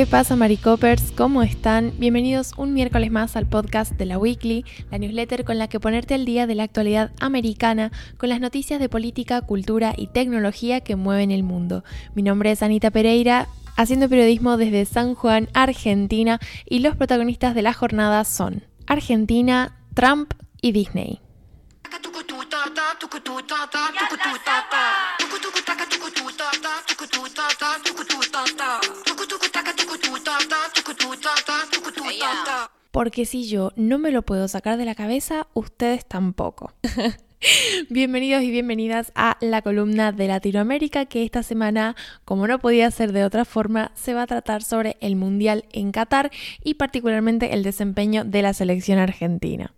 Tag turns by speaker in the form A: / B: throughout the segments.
A: ¿Qué pasa, Maricopers? ¿Cómo están? Bienvenidos un miércoles más al podcast de la Weekly, la newsletter con la que ponerte al día de la actualidad americana con las noticias de política, cultura y tecnología que mueven el mundo. Mi nombre es Anita Pereira, haciendo periodismo desde San Juan, Argentina, y los protagonistas de la jornada son Argentina, Trump y Disney. Porque si yo no me lo puedo sacar de la cabeza, ustedes tampoco. Bienvenidos y bienvenidas a la columna de Latinoamérica que esta semana, como no podía ser de otra forma, se va a tratar sobre el Mundial en Qatar y particularmente el desempeño de la selección argentina.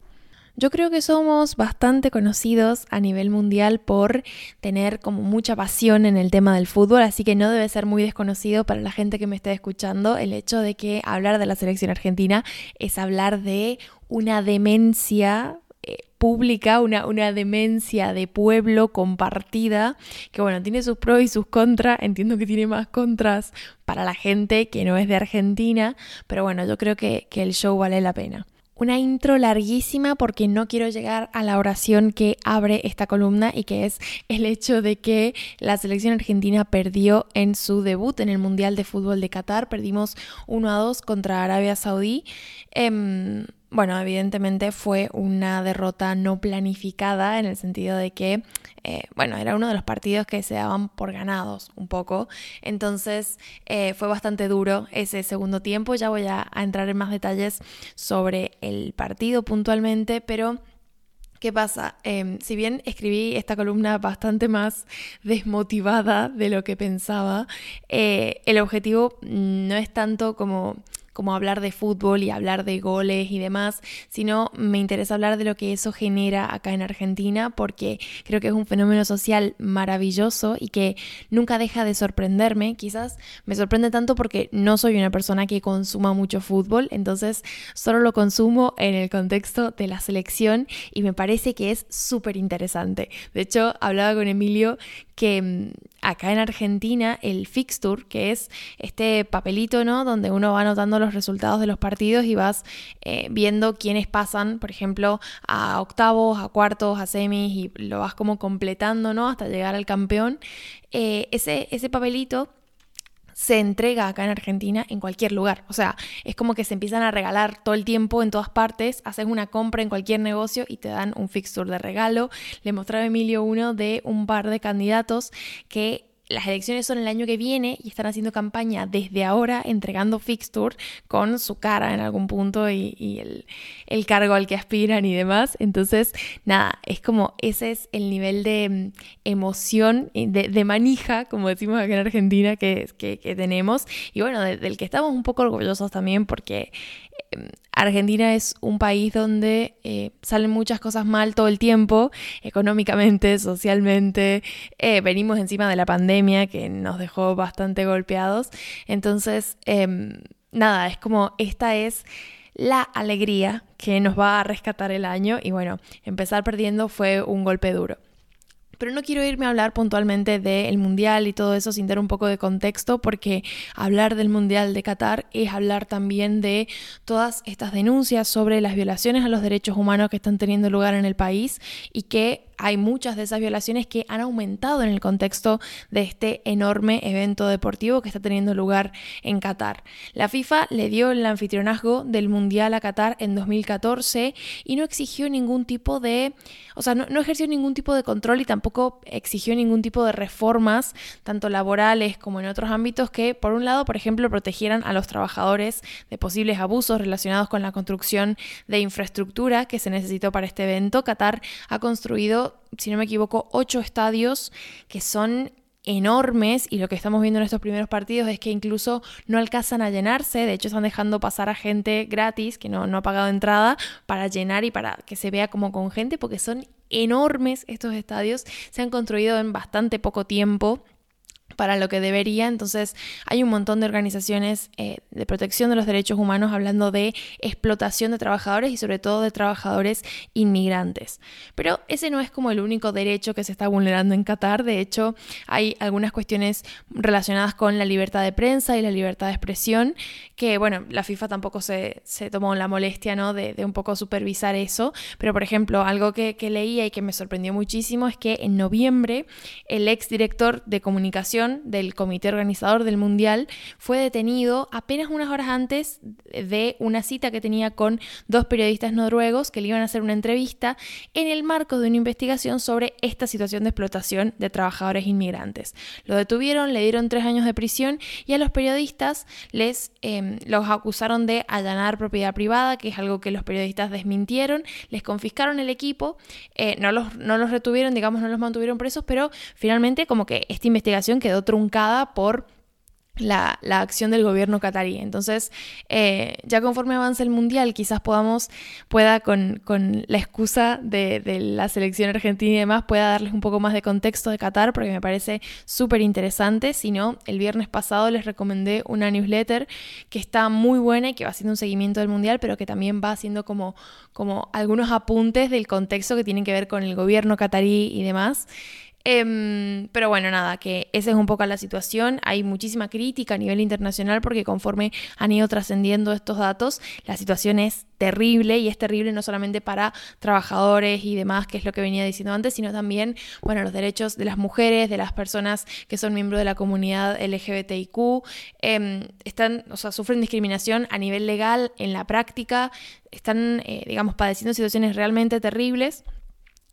A: Yo creo que somos bastante conocidos a nivel mundial por tener como mucha pasión en el tema del fútbol, así que no debe ser muy desconocido para la gente que me esté escuchando el hecho de que hablar de la selección argentina es hablar de una demencia eh, pública, una, una demencia de pueblo compartida, que bueno, tiene sus pros y sus contras, entiendo que tiene más contras para la gente que no es de Argentina, pero bueno, yo creo que, que el show vale la pena. Una intro larguísima porque no quiero llegar a la oración que abre esta columna y que es el hecho de que la selección argentina perdió en su debut en el Mundial de Fútbol de Qatar. Perdimos 1 a 2 contra Arabia Saudí. Em, bueno, evidentemente fue una derrota no planificada en el sentido de que, eh, bueno, era uno de los partidos que se daban por ganados un poco. Entonces eh, fue bastante duro ese segundo tiempo. Ya voy a, entrar en más detalles sobre el partido puntualmente, pero... ¿Qué pasa? Em, si bien escribí esta columna bastante más desmotivada de lo que pensaba, eh, el objetivo no es tanto como como hablar de fútbol y hablar de goles y demás, sino me interesa hablar de lo que eso genera acá en Argentina porque creo que es un fenómeno social maravilloso y que nunca deja de sorprenderme. Quizás me sorprende tanto porque no soy una persona que consuma mucho fútbol, entonces solo lo consumo en el contexto de la selección y me parece que es súper interesante. De hecho, hablaba con Emilio que mm, acá en Argentina el fixture, que es este papelito, ¿no? Donde uno va anotando los resultados de los partidos y vas eh, viendo quiénes pasan, por ejemplo, a octavos, a cuartos, a semis y lo vas como completando, ¿no? Hasta llegar al campeón. Eh, ese, ese papelito se entrega acá en Argentina en cualquier lugar. O sea, es como que se empiezan a regalar todo el tiempo en todas partes. Haces una compra en cualquier negocio y te dan un fixture de regalo. Le mostraba a Emilio uno de un par de candidatos que las elecciones son el año que viene y están haciendo campaña desde ahora, entregando fixture con su cara en algún punto y, el, cargo al que aspiran y demás. Entonces, nada, es como ese es el nivel de mm, emoción, de, manija, como decimos acá en Argentina, que, que, tenemos. Y bueno, del que estamos un poco orgullosos también porque Argentina es un país donde eh, salen muchas cosas mal todo el tiempo, económicamente, socialmente. Eh, venimos encima de la pandemia que nos dejó bastante golpeados. Entonces, em, nada, es como esta es la alegría que nos va a rescatar el año y bueno, empezar perdiendo fue un golpe duro. Pero no quiero irme a hablar puntualmente del Mundial y todo eso sin dar un poco de contexto, porque hablar del Mundial de Qatar es hablar también de todas estas denuncias sobre las violaciones a los derechos humanos que están teniendo lugar en el país y que hay muchas de esas violaciones que han aumentado en el contexto de este enorme evento deportivo que está teniendo lugar en Qatar. La FIFA le dio el anfitrionazgo del Mundial a Qatar en 2014 y no exigió ningún tipo de, o sea, no, ejerció ningún tipo de control y tampoco exigió ningún tipo de reformas, tanto laborales como en otros ámbitos, que por un lado, por ejemplo, protegieran a los trabajadores de posibles abusos relacionados con la construcción de infraestructura que se necesitó para este evento. Qatar ha construido si no me equivoco, ocho estadios que son enormes y lo que estamos viendo en estos primeros partidos es que incluso no alcanzan a llenarse, de hecho están dejando pasar a gente gratis que no, no ha pagado entrada para llenar y para que se vea como con gente porque son enormes estos estadios, se han construido en bastante poco tiempo para lo que debería. Entonces hay un montón de organizaciones eh, de protección de los derechos humanos hablando de explotación de trabajadores y sobre todo de trabajadores inmigrantes. Pero ese no es como el único derecho que se está vulnerando en Qatar. De hecho, hay algunas cuestiones relacionadas con la libertad de prensa y la libertad de expresión que, bueno, la FIFA tampoco se, tomó la molestia ¿no? de, un poco supervisar eso. Pero, por ejemplo, algo que, que leía y que me sorprendió muchísimo es que en noviembre el ex director de comunicación del comité organizador del Mundial fue detenido apenas unas horas antes de una cita que tenía con dos periodistas noruegos que le iban a hacer una entrevista en el marco de una investigación sobre esta situación de explotación de trabajadores inmigrantes. Lo detuvieron, le dieron tres años de prisión y a los periodistas les em, los acusaron de allanar propiedad privada, que es algo que los periodistas desmintieron, les confiscaron el equipo, eh, no, los, no los retuvieron, digamos, no los mantuvieron presos, pero finalmente como que esta investigación quedó truncada por la, acción del gobierno catarí. Entonces, eh, ya conforme avance el Mundial, quizás podamos, pueda con, la excusa de, la selección argentina y demás, pueda darles un poco más de contexto de Qatar, porque me parece súper interesante. Si no, el viernes pasado les recomendé una newsletter que está muy buena y que va haciendo un seguimiento del Mundial, pero que también va haciendo como, como algunos apuntes del contexto que tienen que ver con el gobierno catarí y demás. Em, pero bueno, nada, que esa es un poco la situación. Hay muchísima crítica a nivel internacional porque conforme han ido trascendiendo estos datos, la situación es terrible y es terrible no solamente para trabajadores y demás, que es lo que venía diciendo antes, sino también, bueno, los derechos de las mujeres, de las personas que son miembros de la comunidad LGBTIQ, em, están, o sea, sufren discriminación a nivel legal, en la práctica, están, eh, digamos, padeciendo situaciones realmente terribles.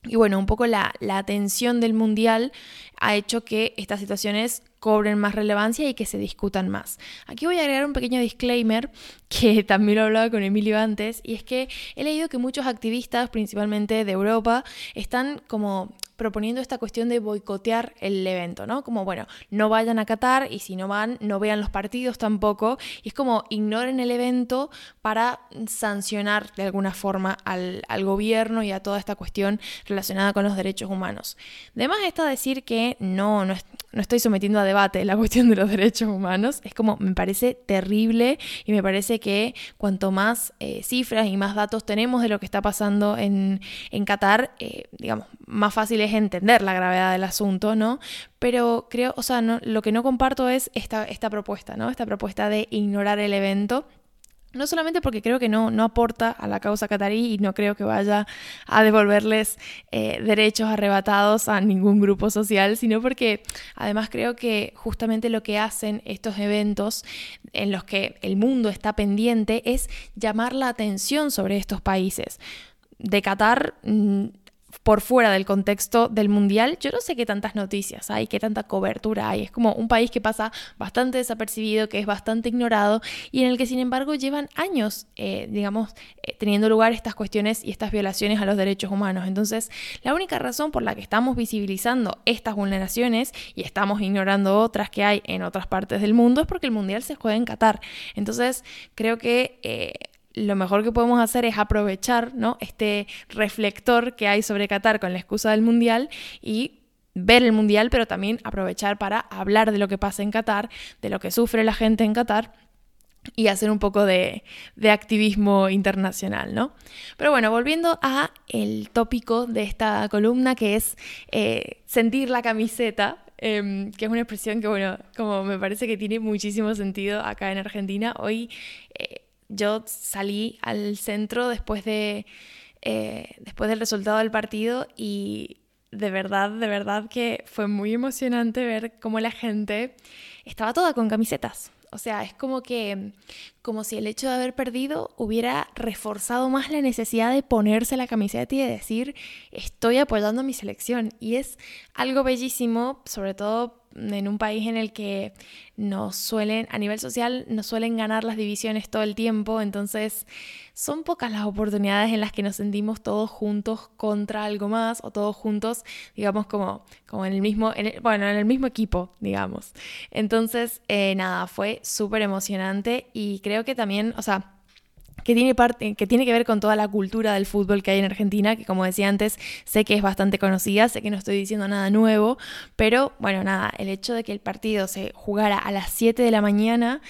A: Y bueno, un poco la, atención del mundial ha hecho que estas situaciones cobren más relevancia y que se discutan más. Aquí voy a agregar un pequeño disclaimer que también lo hablaba con Emilio antes, y es que he leído que muchos activistas, principalmente de Europa, están como proponiendo esta cuestión de boicotear el evento, ¿no? Como, bueno, no vayan a Qatar y si no van, no vean los partidos tampoco. Y es como ignoren el evento para sancionar de alguna forma al, gobierno y a toda esta cuestión relacionada con los derechos humanos. Además está decir que no, no, no estoy sometiendo a debate la cuestión de los derechos humanos. Es como, me parece terrible y me parece que cuanto más eh, cifras y más datos tenemos de lo que está pasando en, en Qatar, eh, digamos, más fácil es entender la gravedad del asunto, ¿no? Pero creo, o sea, no, lo que no comparto es esta, esta propuesta, ¿no? Esta propuesta de ignorar el evento. No solamente porque creo que no, no aporta a la causa catarí y no creo que vaya a devolverles eh, derechos arrebatados a ningún grupo social, sino porque además creo que justamente lo que hacen estos eventos en los que el mundo está pendiente es llamar la atención sobre estos países. De Qatar mm, por fuera del contexto del mundial, yo no sé qué tantas noticias hay, qué tanta cobertura hay. Es como un país que pasa bastante desapercibido, que es bastante ignorado y en el que sin embargo llevan años, eh, digamos, eh, teniendo lugar estas cuestiones y estas violaciones a los derechos humanos. Entonces, la única razón por la que estamos visibilizando estas vulneraciones y estamos ignorando otras que hay en otras partes del mundo es porque el mundial se juega en Qatar. Entonces, creo que... Eh, lo mejor que podemos hacer es aprovechar ¿no? este reflector que hay sobre Qatar con la excusa del Mundial y ver el Mundial, pero también aprovechar para hablar de lo que pasa en Qatar, de lo que sufre la gente en Qatar y hacer un poco de, activismo internacional, ¿no? Pero bueno, volviendo a el tópico de esta columna que es eh, sentir la camiseta, em, que es una expresión que, bueno, como me parece que tiene muchísimo sentido acá en Argentina. Hoy eh, yo salí al centro después de eh, después del resultado del partido y de verdad, de verdad que fue muy emocionante ver cómo la gente estaba toda con camisetas. O sea, es como que, como si el hecho de haber perdido hubiera reforzado más la necesidad de ponerse la camiseta y de decir, estoy apoyando mi selección. Y es algo bellísimo, sobre todo en un país en el que nos suelen, a nivel social, nos suelen ganar las divisiones todo el tiempo, entonces son pocas las oportunidades en las que nos sentimos todos juntos contra algo más o todos juntos, digamos, como, como en el mismo, bueno, en el mismo equipo, digamos. Entonces, eh, nada, fue súper emocionante y creo que también, o sea, que tiene, parte, que tiene que ver con toda la cultura del fútbol que hay en Argentina, que como decía antes, sé que es bastante conocida, sé que no estoy diciendo nada nuevo, pero bueno, nada, el hecho de que el partido se jugara a las 7 de la mañana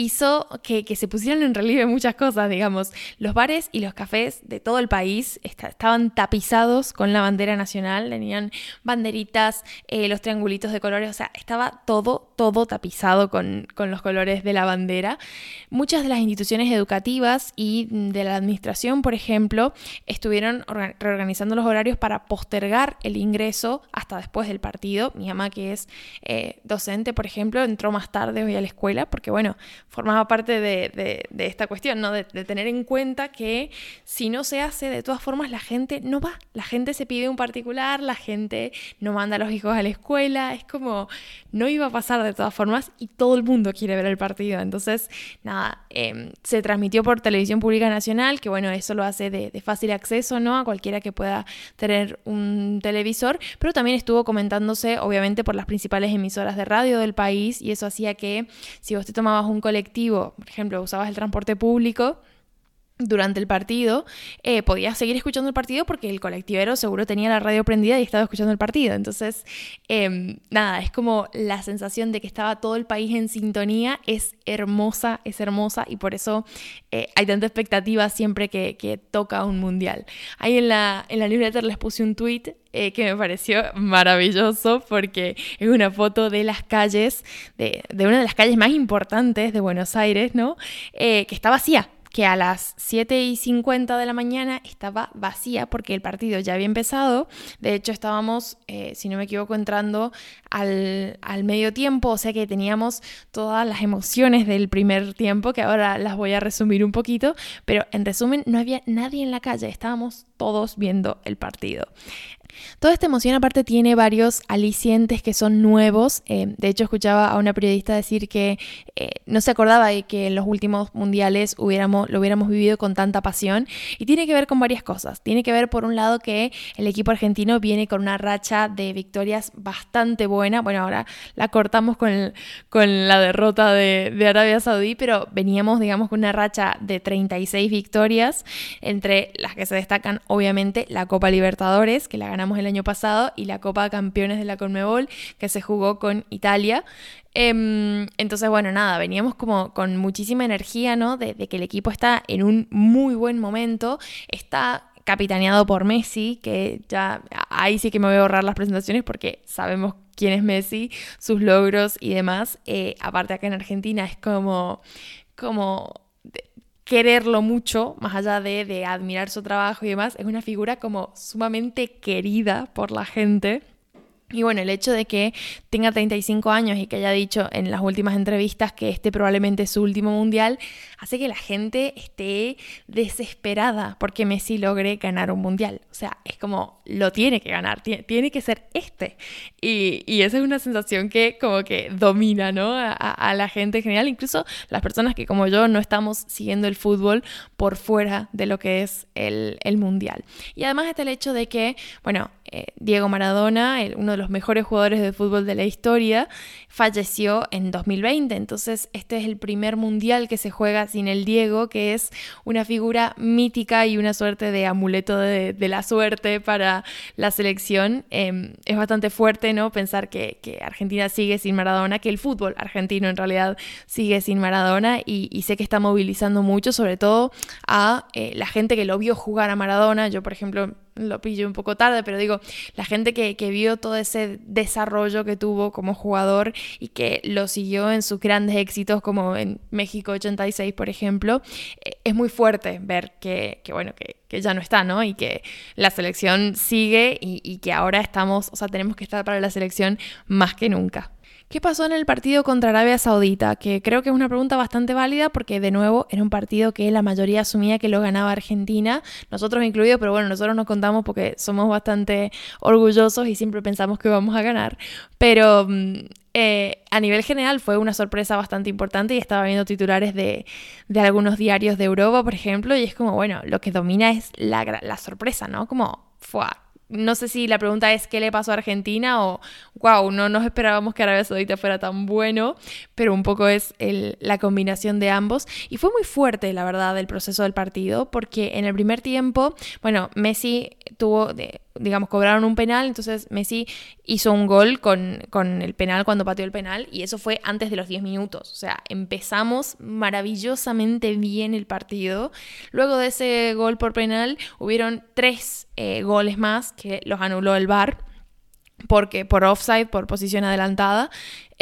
A: hizo que, se pusieran en relieve muchas cosas, digamos. Los bares y los cafés de todo el país estaban tapizados con la bandera nacional, tenían banderitas, eh, los triangulitos de colores, o sea, estaba todo, todo tapizado con, con, los colores de la bandera. Muchas de las instituciones educativas y de la administración, por ejemplo, estuvieron reorganizando los horarios para postergar el ingreso hasta después del partido. Mi mamá, que es eh, docente, por ejemplo, entró más tarde hoy a la escuela porque, bueno, formaba parte de, esta cuestión, ¿no? De, tener en cuenta que si no se hace, de todas formas la gente no va, la gente se pide un particular, la gente no manda a los hijos a la escuela, es como, no iba a pasar de todas formas y todo el mundo quiere ver el partido. Entonces, nada, em, se transmitió por Televisión Pública Nacional, que bueno, eso lo hace de, fácil acceso, ¿no? A cualquiera que pueda tener un televisor, pero también estuvo comentándose, obviamente, por las principales emisoras de radio del país y eso hacía que si vos te tomabas un colectivo, por ejemplo, usabas el transporte público, durante el partido, eh, podías seguir escuchando el partido porque el colectivero seguro tenía la radio prendida y estaba escuchando el partido. Entonces, em, nada, es como la sensación de que estaba todo el país en sintonía, es hermosa, es hermosa y por eso eh, hay tanta expectativa siempre que, toca un mundial. Ahí en la, en la newsletter les puse un tweet eh, que me pareció maravilloso porque es una foto de las calles, de, una de las calles más importantes de Buenos Aires, ¿no? Que está vacía que a las 7 y 50 de la mañana estaba vacía porque el partido ya había empezado. De hecho, estábamos, eh, si no me equivoco, entrando al, al, medio tiempo, o sea que teníamos todas las emociones del primer tiempo, que ahora las voy a resumir un poquito, pero en resumen, no había nadie en la calle, estábamos todos viendo el partido. Toda esta emoción aparte tiene varios alicientes que son nuevos. Eh, de hecho, escuchaba a una periodista decir que eh, no se acordaba de que en los últimos mundiales lo hubiéramos vivido con tanta pasión. Y tiene que ver con varias cosas. Tiene que ver, por un lado, que el equipo argentino viene con una racha de victorias bastante buena. Bueno, ahora la cortamos con, con la derrota de, de Arabia Saudí, pero veníamos, digamos, con una racha de 36 victorias, entre las que se destacan, obviamente, la Copa Libertadores, que la el año pasado, y la Copa Campeones de la Conmebol, que se jugó con Italia. Em, entonces, bueno, nada, veníamos como con muchísima energía, ¿no? De, que el equipo está en un muy buen momento, está capitaneado por Messi, que ya ahí sí que me voy a ahorrar las presentaciones porque sabemos quién es Messi, sus logros y demás. Eh, aparte acá en Argentina es como, como quererlo mucho, más allá de, de admirar su trabajo y demás, es una figura como sumamente querida por la gente. Y bueno, el hecho de que tenga 35 años y que haya dicho en las últimas entrevistas que este probablemente es su último mundial, hace que la gente esté desesperada porque Messi logre ganar un mundial. O sea, es como, lo tiene que ganar, tiene, que ser este. Y, y, esa es una sensación que como que domina, ¿no? A, la gente en general, incluso las personas que como yo no estamos siguiendo el fútbol por fuera de lo que es el, el mundial. Y además está el hecho de que, bueno, eh, Diego Maradona, uno de los mejores jugadores de fútbol de la historia, falleció en 2020. Entonces, este es el primer mundial que se juega sin el Diego, que es una figura mítica y una suerte de amuleto de, la suerte para la selección. Em, es bastante fuerte, ¿no? Pensar que, Argentina sigue sin Maradona, que el fútbol argentino en realidad sigue sin Maradona y, sé que está movilizando mucho, sobre todo a eh, la gente que lo vio jugar a Maradona. Yo, por ejemplo, lo pillo un poco tarde, pero digo, la gente que, vio todo ese desarrollo que tuvo como jugador y que lo siguió en sus grandes éxitos, como en México 86, por ejemplo, eh, es muy fuerte ver que, bueno, que, ya no está, ¿no? Y que la selección sigue y, y que ahora estamos, o sea, tenemos que estar para la selección más que nunca. ¿Qué pasó en el partido contra Arabia Saudita? Que creo que es una pregunta bastante válida porque de nuevo era un partido que la mayoría asumía que lo ganaba Argentina, nosotros incluidos, pero bueno, nosotros nos contamos porque somos bastante orgullosos y siempre pensamos que vamos a ganar. Pero mm, eh, a nivel general fue una sorpresa bastante importante y estaba viendo titulares de, algunos diarios de Europa, por ejemplo, y es como, bueno, lo que domina es la, la sorpresa, ¿no? Como, fue no sé si la pregunta es qué le pasó a Argentina o, wow, no nos esperábamos que Arabia Saudita fuera tan bueno, pero un poco es la combinación de ambos. Y fue muy fuerte, la verdad, el proceso del partido, porque en el primer tiempo, bueno, Messi tuvo, digamos, cobraron un penal, entonces Messi hizo un gol con, con, el penal cuando pateó el penal y eso fue antes de los 10 minutos. O sea, empezamos maravillosamente bien el partido. Luego de ese gol por penal hubieron tres eh, goles más que los anuló el VAR porque por offside, por posición adelantada.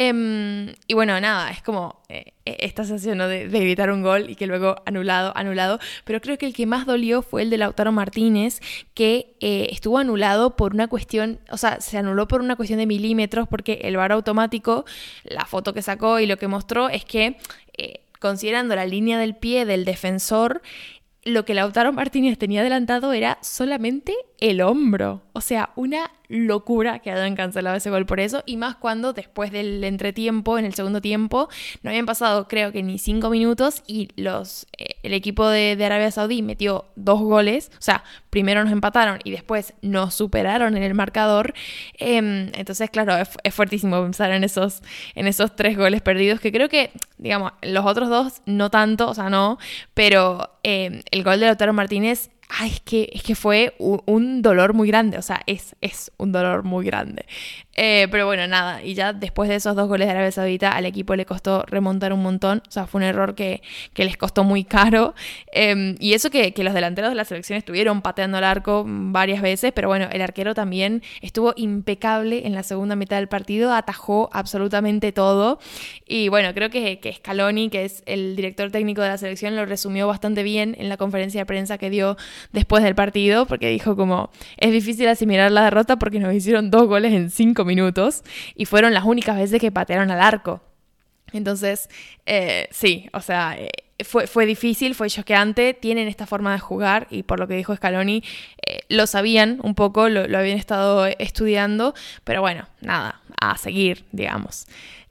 A: Em, y bueno, nada, es como eh, esta sensación de, gritar un gol y que luego anulado, anulado. Pero creo que el que más dolió fue el de Lautaro Martínez, que eh, estuvo anulado por una cuestión, o sea, se anuló por una cuestión de milímetros, porque el VAR automático, la foto que sacó y lo que mostró es que, eh, considerando la línea del pie del defensor, lo que Lautaro Martínez tenía adelantado era solamente el hombro. O sea, una locura que hayan cancelado ese gol por eso. Y más cuando después del entretiempo, en el segundo tiempo, no habían pasado creo que ni cinco minutos y los, eh, el equipo de, Arabia Saudí metió dos goles. O sea, primero nos empataron y después nos superaron en el marcador. Em, entonces, claro, es, fuertísimo pensar en esos, en esos tres goles perdidos que creo que, digamos, los otros dos no tanto, o sea, no, pero em, el gol de Lautaro Martínez Ay, es que, es que fue un, dolor muy grande, o sea, es, es un dolor muy grande. Eh, pero bueno, nada, y ya después de esos dos goles de Arabia Saudita, al equipo le costó remontar un montón, o sea, fue un error que, les costó muy caro. Em, y eso que, los delanteros de la selección estuvieron pateando el arco varias veces, pero bueno, el arquero también estuvo impecable en la segunda mitad del partido, atajó absolutamente todo. Y bueno, creo que, que Scaloni, que es el director técnico de la selección, lo resumió bastante bien en la conferencia de prensa que dio después del partido, porque dijo como, es difícil asimilar la derrota porque nos hicieron dos goles en cinco minutos y fueron las únicas veces que patearon al arco. Entonces, eh, sí, o sea, eh, fue, fue, difícil, fue choqueante, tienen esta forma de jugar y por lo que dijo Scaloni, eh, lo sabían un poco, lo, lo, habían estado estudiando, pero bueno, nada, a seguir, digamos.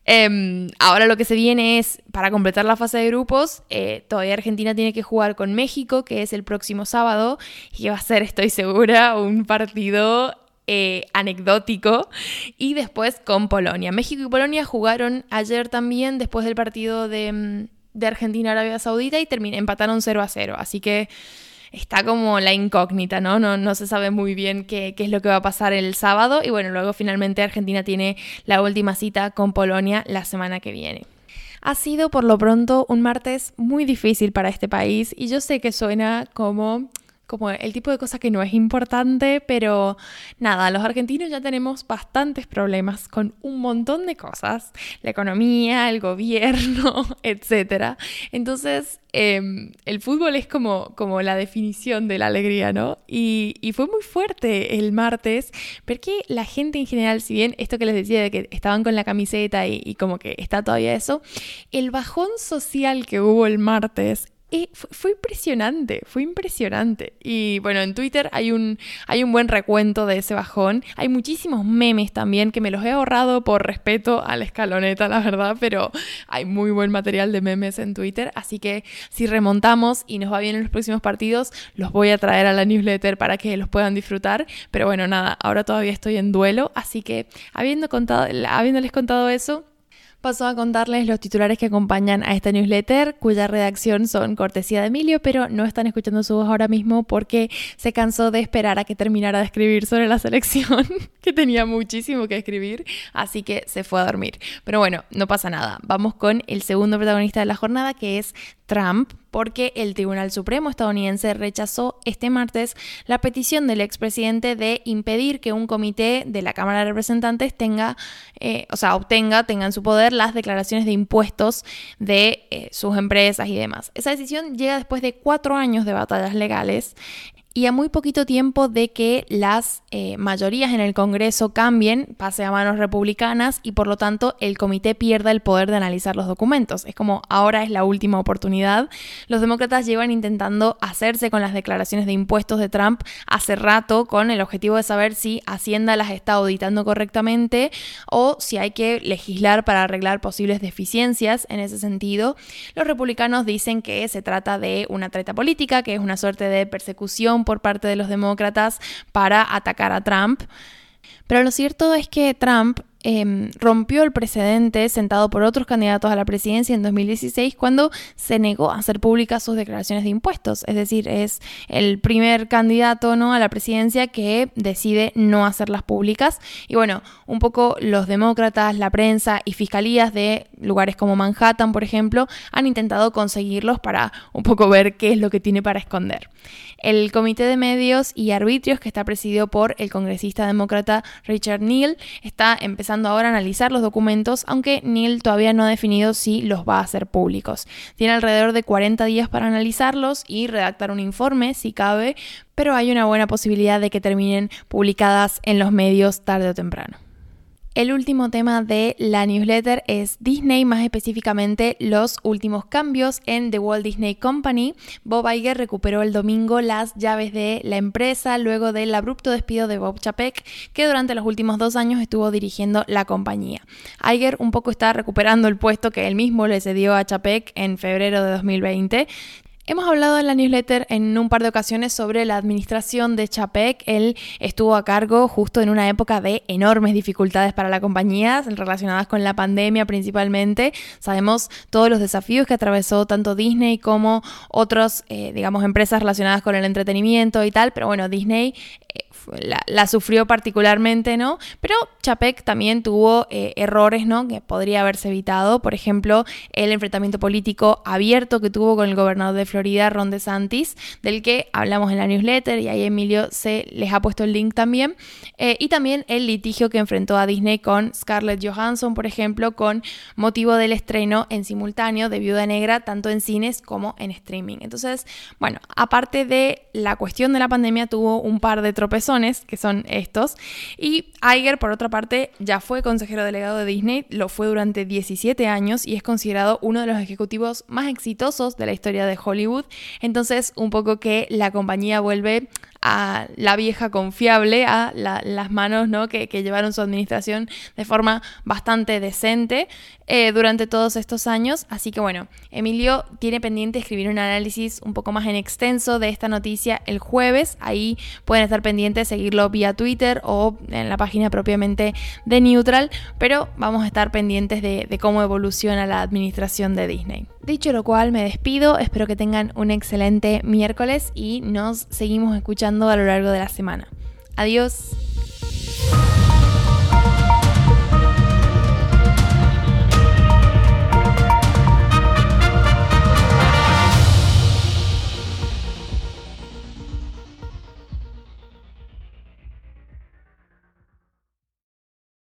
A: Em, ahora lo que se viene es, para completar la fase de grupos, todavía Argentina tiene que jugar con México, que es el próximo sábado, y va a ser, estoy segura, un partido eh, anecdótico. Y después con Polonia. México y Polonia jugaron ayer también después del partido de, mm, de Argentina-Arabia Saudita y empataron 0 a 0. Así que está como la incógnita, ¿no? No, no se sabe muy bien qué, qué, es lo que va a pasar el sábado. Y bueno, luego finalmente Argentina tiene la última cita con Polonia la semana que viene. Ha sido por lo pronto un martes muy difícil para este país y yo sé que suena como como el tipo de cosa que no es importante, pero nada, los argentinos ya tenemos bastantes problemas con un montón de cosas, la economía, el gobierno, etc. Entonces, em, el fútbol es como, como la definición de la alegría, ¿no? Y, fue muy fuerte el martes, porque la gente en general, si bien esto que les decía de que estaban con la camiseta y, y como que está todavía eso, el bajón social que hubo el martes y fue, impresionante, fue impresionante. Y bueno, en Twitter hay un, hay un buen recuento de ese bajón. Hay muchísimos memes también que me los he ahorrado por respeto a la escaloneta, la verdad, pero hay muy buen material de memes en Twitter. Así que si remontamos y nos va bien en los próximos partidos, los voy a traer a la newsletter para que los puedan disfrutar. Pero bueno, nada, ahora todavía estoy en duelo, así que habiendo contado, habiéndoles contado eso, Paso a contarles los titulares que acompañan a esta newsletter, cuya redacción son cortesía de Emilio, pero no están escuchando su voz ahora mismo porque se cansó de esperar a que terminara de escribir sobre la selección, que tenía muchísimo que escribir, así que se fue a dormir. Pero bueno, no pasa nada. Vamos con el segundo protagonista de la jornada, que es Trump, porque el Tribunal Supremo estadounidense rechazó este martes la petición del expresidente de impedir que un comité de la Cámara de Representantes tenga, eh, o sea, obtenga, tenga en su poder las declaraciones de impuestos de eh, sus empresas y demás. Esa decisión llega después de cuatro años de batallas legales y a muy poquito tiempo de que las eh, mayorías en el Congreso cambien, pase a manos republicanas y por lo tanto el comité pierda el poder de analizar los documentos. Es como ahora es la última oportunidad. Los demócratas llevan intentando hacerse con las declaraciones de impuestos de Trump hace rato con el objetivo de saber si Hacienda las está auditando correctamente o si hay que legislar para arreglar posibles deficiencias en ese sentido. Los republicanos dicen que se trata de una treta política, que es una suerte de persecución por parte de los demócratas para atacar a Trump. Pero lo cierto es que Trump Em, rompió el precedente sentado por otros candidatos a la presidencia en 2016 cuando se negó a hacer públicas sus declaraciones de impuestos. Es decir, es el primer candidato ¿no? a la presidencia que decide no hacerlas públicas. Y bueno, un poco los demócratas, la prensa y fiscalías de lugares como Manhattan, por ejemplo, han intentado conseguirlos para un poco ver qué es lo que tiene para esconder. El Comité de Medios y Arbitrios, que está presidido por el congresista demócrata Richard Neal, está empezando ahora a analizar los documentos, aunque Neal todavía no ha definido si los va a hacer públicos. Tiene alrededor de 40 días para analizarlos y redactar un informe, si cabe, pero hay una buena posibilidad de que terminen publicadas en los medios tarde o temprano. El último tema de la newsletter es Disney, más específicamente los últimos cambios en The Walt Disney Company. Bob Iger recuperó el domingo las llaves de la empresa luego del abrupto despido de Bob Chapek, que durante los últimos dos años estuvo dirigiendo la compañía. Iger un poco está recuperando el puesto que él mismo le cedió a Chapek en febrero de 2020. Hemos hablado en la newsletter en un par de ocasiones sobre la administración de Chapek. Él estuvo a cargo justo en una época de enormes dificultades para la compañía, relacionadas con la pandemia principalmente. Sabemos todos los desafíos que atravesó tanto Disney como otras, eh, digamos, empresas relacionadas con el entretenimiento y tal. Pero bueno, Disney eh, la, sufrió particularmente, ¿no? Pero Chapek también tuvo eh, errores, ¿no? Que podría haberse evitado. Por ejemplo, el enfrentamiento político abierto que tuvo con el gobernador de Florida, Ron DeSantis, del que hablamos en la newsletter y ahí Emilio se les ha puesto el link también. Eh, y también el litigio que enfrentó a Disney con Scarlett Johansson, por ejemplo, con motivo del estreno en simultáneo de Viuda Negra, tanto en cines como en streaming. Entonces, bueno, aparte de la cuestión de la pandemia, tuvo un par de tropezones que son estos. Y Iger, por otra parte, ya fue consejero delegado de Disney, lo fue durante 17 años y es considerado uno de los ejecutivos más exitosos de la historia de Hollywood. Entonces, un poco que la compañía vuelve a la vieja confiable, a las manos ¿no? que, llevaron su administración de forma bastante decente eh, durante todos estos años. Así que bueno, Emilio tiene pendiente escribir un análisis un poco más en extenso de esta noticia el jueves. Ahí pueden estar pendientes, seguirlo vía Twitter o en la página propiamente de Neutral, pero vamos a estar pendientes de, cómo evoluciona la administración de Disney. Dicho lo cual, me despido, espero que tengan un excelente miércoles y nos seguimos a lo largo de la semana. Adiós.